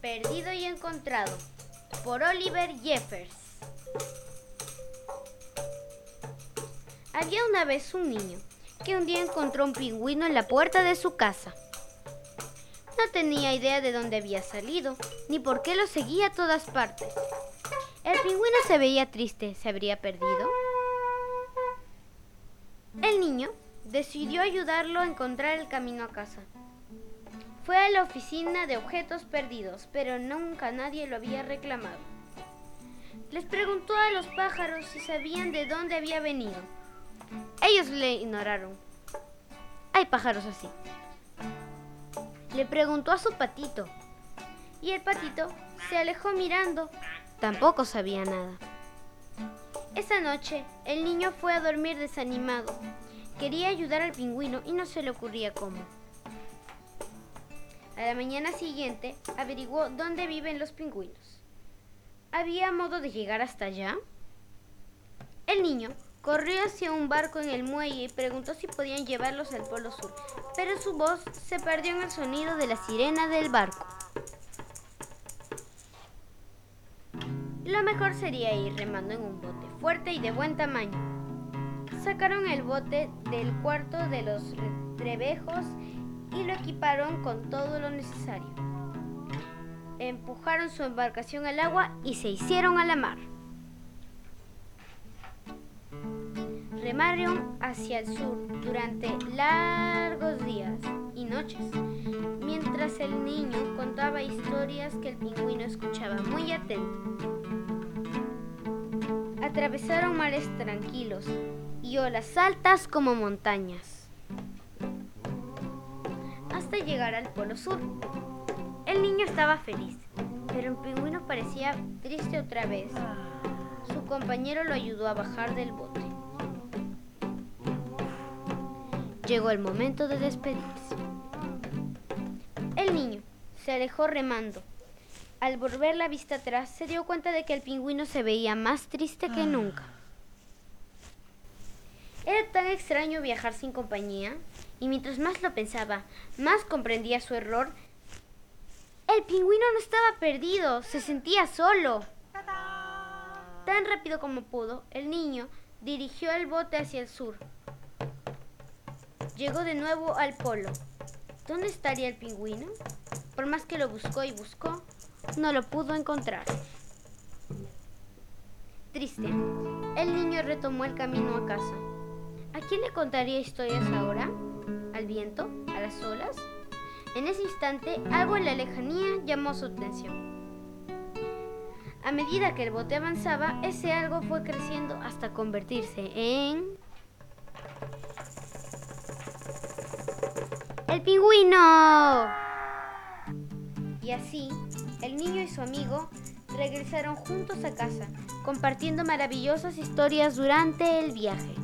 Perdido y encontrado por Oliver Jeffers. Había una vez un niño que un día encontró un pingüino en la puerta de su casa. No tenía idea de dónde había salido, ni por qué lo seguía a todas partes. El pingüino se veía triste. ¿Se habría perdido? El niño decidió ayudarlo a encontrar el camino a casa. Fue a la oficina de objetos perdidos, pero nunca nadie lo había reclamado. Les preguntó a los pájaros si sabían de dónde había venido. Ellos le ignoraron. Hay pájaros así. Le preguntó a su patito. Y el patito se alejó mirando. Tampoco sabía nada. Esa noche, el niño fue a dormir desanimado. Quería ayudar al pingüino y no se le ocurría cómo. La mañana siguiente averiguó dónde viven los pingüinos. ¿Había modo de llegar hasta allá? El niño corrió hacia un barco en el muelle y preguntó si podían llevarlos al Polo Sur, pero su voz se perdió en el sonido de la sirena del barco. Lo mejor sería ir remando en un bote fuerte y de buen tamaño. Sacaron el bote del cuarto de los trebejos y lo equiparon con todo lo necesario. Empujaron su embarcación al agua y se hicieron a la mar. Remaron hacia el sur durante largos días y noches, mientras el niño contaba historias que el pingüino escuchaba muy atento. Atravesaron mares tranquilos y olas altas como montañas hasta llegar al Polo Sur. El niño estaba feliz, pero el pingüino parecía triste otra vez. Su compañero lo ayudó a bajar del bote. Llegó el momento de despedirse. El niño se alejó remando. Al volver la vista atrás, se dio cuenta de que el pingüino se veía más triste que nunca. Era tan extraño viajar sin compañía y mientras más lo pensaba, más comprendía su error. El pingüino no estaba perdido, se sentía solo. Tan rápido como pudo, el niño dirigió el bote hacia el sur. Llegó de nuevo al polo. ¿Dónde estaría el pingüino? Por más que lo buscó y buscó, no lo pudo encontrar. Triste, el niño retomó el camino a casa. ¿A quién le contaría historias ahora? al viento, a las olas. En ese instante, algo en la lejanía llamó su atención. A medida que el bote avanzaba, ese algo fue creciendo hasta convertirse en... ¡El pingüino! Y así, el niño y su amigo regresaron juntos a casa, compartiendo maravillosas historias durante el viaje.